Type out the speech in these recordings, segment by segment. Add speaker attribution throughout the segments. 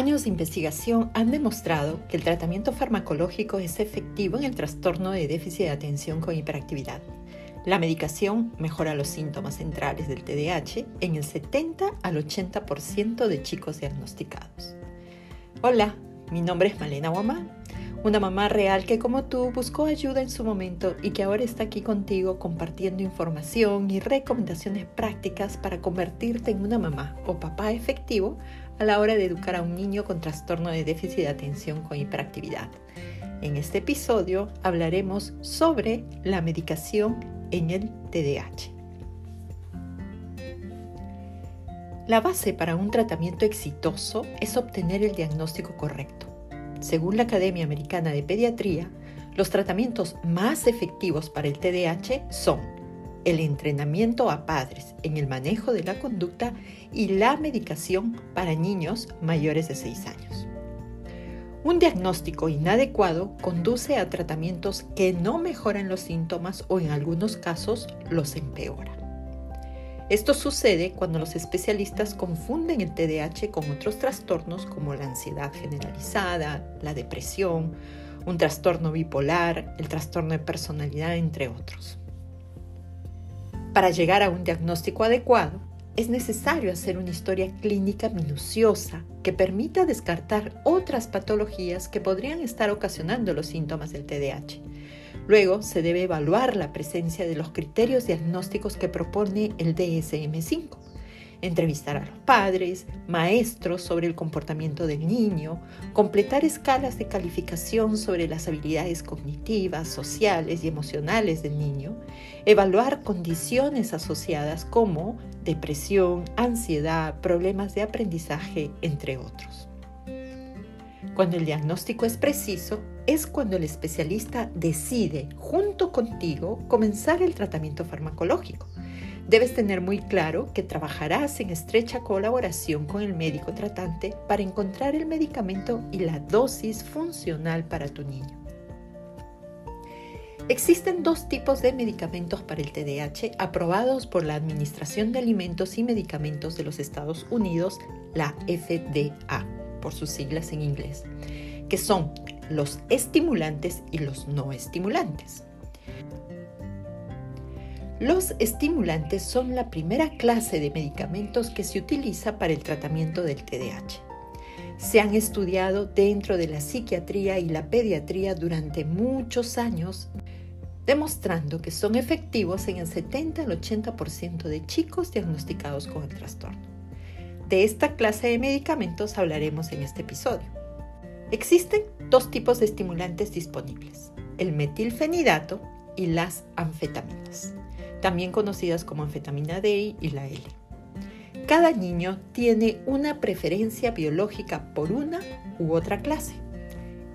Speaker 1: Años de investigación han demostrado que el tratamiento farmacológico es efectivo en el trastorno de déficit de atención con hiperactividad. La medicación mejora los síntomas centrales del TDAH en el 70 al 80% de chicos diagnosticados. Hola, mi nombre es Malena Guamá, una mamá real que como tú buscó ayuda en su momento y que ahora está aquí contigo compartiendo información y recomendaciones prácticas para convertirte en una mamá o papá efectivo a la hora de educar a un niño con trastorno de déficit de atención con hiperactividad. En este episodio hablaremos sobre la medicación en el TDAH. La base para un tratamiento exitoso es obtener el diagnóstico correcto. Según la Academia Americana de Pediatría, los tratamientos más efectivos para el TDAH son el entrenamiento a padres en el manejo de la conducta y la medicación para niños mayores de 6 años. Un diagnóstico inadecuado conduce a tratamientos que no mejoran los síntomas o en algunos casos los empeoran. Esto sucede cuando los especialistas confunden el TDAH con otros trastornos como la ansiedad generalizada, la depresión, un trastorno bipolar, el trastorno de personalidad, entre otros. Para llegar a un diagnóstico adecuado, es necesario hacer una historia clínica minuciosa que permita descartar otras patologías que podrían estar ocasionando los síntomas del TDAH. Luego se debe evaluar la presencia de los criterios diagnósticos que propone el DSM-5 entrevistar a los padres, maestros sobre el comportamiento del niño, completar escalas de calificación sobre las habilidades cognitivas, sociales y emocionales del niño, evaluar condiciones asociadas como depresión, ansiedad, problemas de aprendizaje, entre otros. Cuando el diagnóstico es preciso, es cuando el especialista decide, junto contigo, comenzar el tratamiento farmacológico Debes tener muy claro que trabajarás en estrecha colaboración con el médico tratante para encontrar el medicamento y la dosis funcional para tu niño. Existen dos tipos de medicamentos para el TDAH aprobados por la Administración de Alimentos y Medicamentos de los Estados Unidos, la FDA, por sus siglas en inglés, que son los estimulantes y los no estimulantes. Los estimulantes son la primera clase de medicamentos que se utiliza para el tratamiento del TDAH. Se han estudiado dentro de la psiquiatría y la pediatría durante muchos años, demostrando que son efectivos en el 70 al 80% de chicos diagnosticados con el trastorno. De esta clase de medicamentos hablaremos en este episodio. Existen dos tipos de estimulantes disponibles, el metilfenidato y las anfetaminas también conocidas como anfetamina D y la L. Cada niño tiene una preferencia biológica por una u otra clase.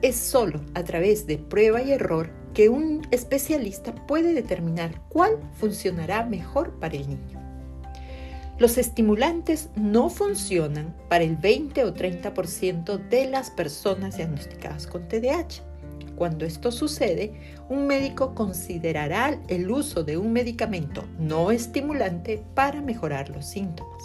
Speaker 1: Es solo a través de prueba y error que un especialista puede determinar cuál funcionará mejor para el niño. Los estimulantes no funcionan para el 20 o 30% de las personas diagnosticadas con TDAH cuando esto sucede, un médico considerará el uso de un medicamento no estimulante para mejorar los síntomas.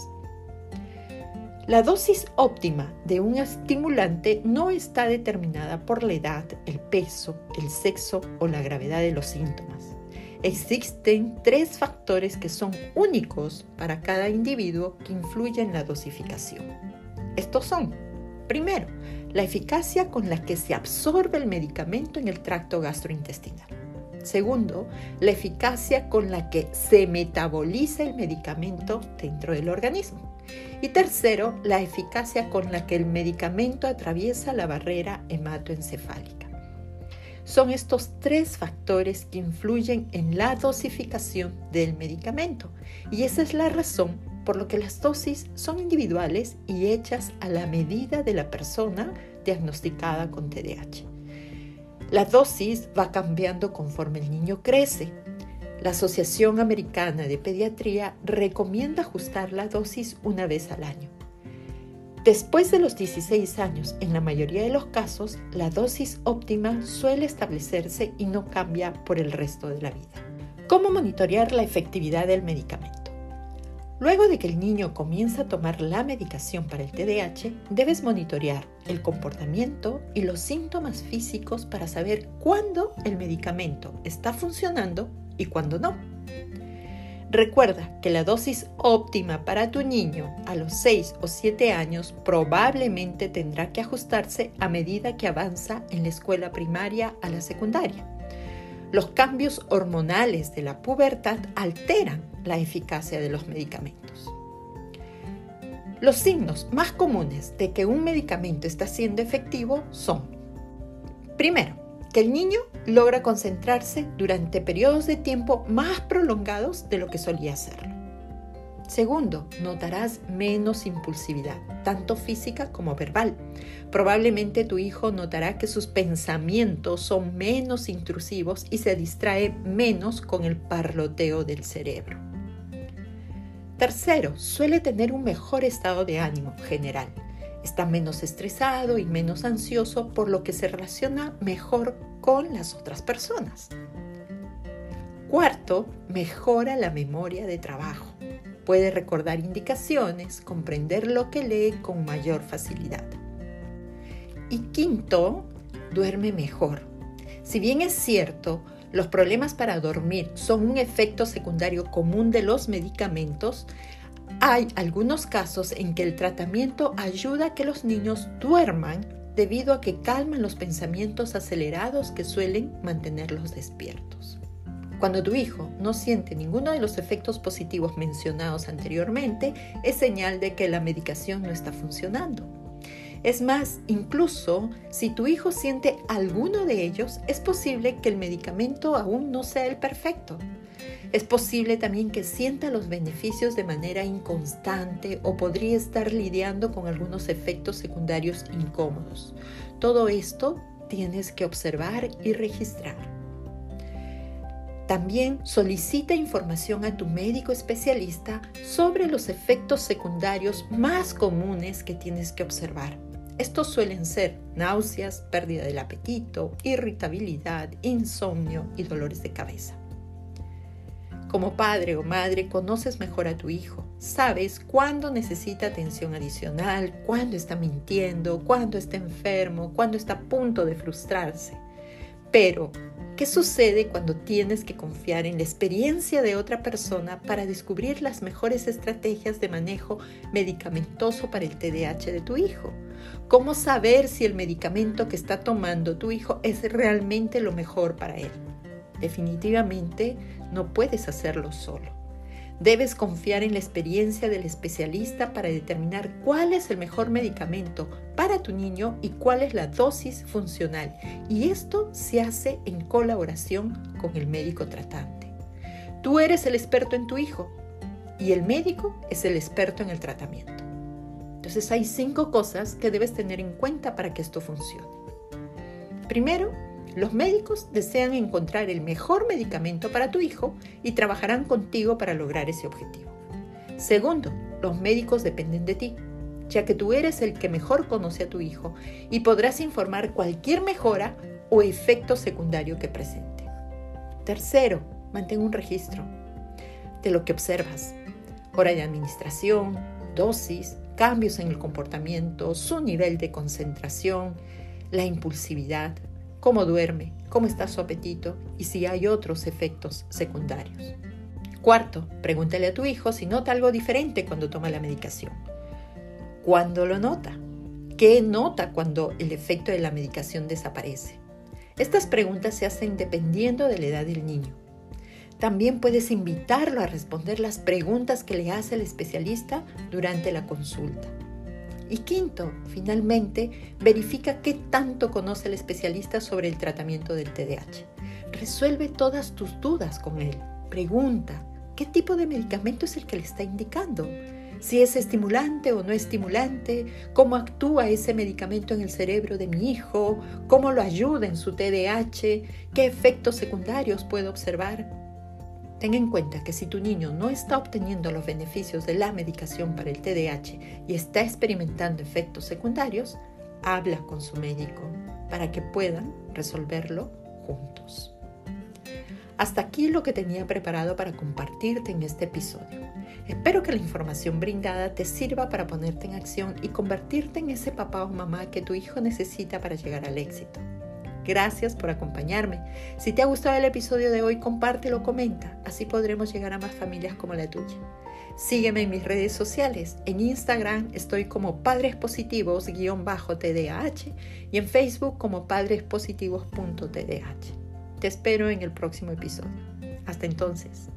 Speaker 1: La dosis óptima de un estimulante no está determinada por la edad, el peso, el sexo o la gravedad de los síntomas. Existen tres factores que son únicos para cada individuo que influyen en la dosificación. Estos son, primero, la eficacia con la que se absorbe el medicamento en el tracto gastrointestinal. Segundo, la eficacia con la que se metaboliza el medicamento dentro del organismo. Y tercero, la eficacia con la que el medicamento atraviesa la barrera hematoencefálica. Son estos tres factores que influyen en la dosificación del medicamento y esa es la razón por lo que las dosis son individuales y hechas a la medida de la persona diagnosticada con TDAH. La dosis va cambiando conforme el niño crece. La Asociación Americana de Pediatría recomienda ajustar la dosis una vez al año. Después de los 16 años, en la mayoría de los casos, la dosis óptima suele establecerse y no cambia por el resto de la vida. ¿Cómo monitorear la efectividad del medicamento? Luego de que el niño comienza a tomar la medicación para el TDAH, debes monitorear el comportamiento y los síntomas físicos para saber cuándo el medicamento está funcionando y cuándo no. Recuerda que la dosis óptima para tu niño a los 6 o 7 años probablemente tendrá que ajustarse a medida que avanza en la escuela primaria a la secundaria. Los cambios hormonales de la pubertad alteran la eficacia de los medicamentos. Los signos más comunes de que un medicamento está siendo efectivo son, primero, que el niño logra concentrarse durante periodos de tiempo más prolongados de lo que solía hacerlo. Segundo, notarás menos impulsividad, tanto física como verbal. Probablemente tu hijo notará que sus pensamientos son menos intrusivos y se distrae menos con el parloteo del cerebro. Tercero, suele tener un mejor estado de ánimo general. Está menos estresado y menos ansioso, por lo que se relaciona mejor con las otras personas. Cuarto, mejora la memoria de trabajo. Puede recordar indicaciones, comprender lo que lee con mayor facilidad. Y quinto, duerme mejor. Si bien es cierto, los problemas para dormir son un efecto secundario común de los medicamentos, hay algunos casos en que el tratamiento ayuda a que los niños duerman debido a que calman los pensamientos acelerados que suelen mantenerlos despiertos. Cuando tu hijo no siente ninguno de los efectos positivos mencionados anteriormente, es señal de que la medicación no está funcionando. Es más, incluso si tu hijo siente alguno de ellos, es posible que el medicamento aún no sea el perfecto. Es posible también que sienta los beneficios de manera inconstante o podría estar lidiando con algunos efectos secundarios incómodos. Todo esto tienes que observar y registrar. También solicita información a tu médico especialista sobre los efectos secundarios más comunes que tienes que observar. Estos suelen ser náuseas, pérdida del apetito, irritabilidad, insomnio y dolores de cabeza. Como padre o madre conoces mejor a tu hijo. Sabes cuándo necesita atención adicional, cuándo está mintiendo, cuándo está enfermo, cuándo está a punto de frustrarse. Pero, ¿qué sucede cuando tienes que confiar en la experiencia de otra persona para descubrir las mejores estrategias de manejo medicamentoso para el TDAH de tu hijo? ¿Cómo saber si el medicamento que está tomando tu hijo es realmente lo mejor para él? Definitivamente no puedes hacerlo solo. Debes confiar en la experiencia del especialista para determinar cuál es el mejor medicamento para tu niño y cuál es la dosis funcional. Y esto se hace en colaboración con el médico tratante. Tú eres el experto en tu hijo y el médico es el experto en el tratamiento. Entonces hay cinco cosas que debes tener en cuenta para que esto funcione. Primero, los médicos desean encontrar el mejor medicamento para tu hijo y trabajarán contigo para lograr ese objetivo. Segundo, los médicos dependen de ti, ya que tú eres el que mejor conoce a tu hijo y podrás informar cualquier mejora o efecto secundario que presente. Tercero, mantén un registro de lo que observas. Hora de administración, dosis, cambios en el comportamiento, su nivel de concentración, la impulsividad, cómo duerme, cómo está su apetito y si hay otros efectos secundarios. Cuarto, pregúntale a tu hijo si nota algo diferente cuando toma la medicación. ¿Cuándo lo nota? ¿Qué nota cuando el efecto de la medicación desaparece? Estas preguntas se hacen dependiendo de la edad del niño. También puedes invitarlo a responder las preguntas que le hace el especialista durante la consulta. Y quinto, finalmente, verifica qué tanto conoce el especialista sobre el tratamiento del TDAH. Resuelve todas tus dudas con él. Pregunta, ¿qué tipo de medicamento es el que le está indicando? Si es estimulante o no estimulante, cómo actúa ese medicamento en el cerebro de mi hijo, cómo lo ayuda en su TDAH, qué efectos secundarios puedo observar. Ten en cuenta que si tu niño no está obteniendo los beneficios de la medicación para el TDAH y está experimentando efectos secundarios, habla con su médico para que puedan resolverlo juntos. Hasta aquí lo que tenía preparado para compartirte en este episodio. Espero que la información brindada te sirva para ponerte en acción y convertirte en ese papá o mamá que tu hijo necesita para llegar al éxito. Gracias por acompañarme. Si te ha gustado el episodio de hoy, compártelo, comenta. Así podremos llegar a más familias como la tuya. Sígueme en mis redes sociales. En Instagram estoy como Padres Positivos-TDAH y en Facebook como padrespositivos.tdh. Te espero en el próximo episodio. Hasta entonces.